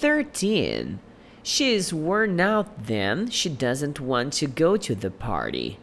13. She is worn out then. She doesn't want to go to the party.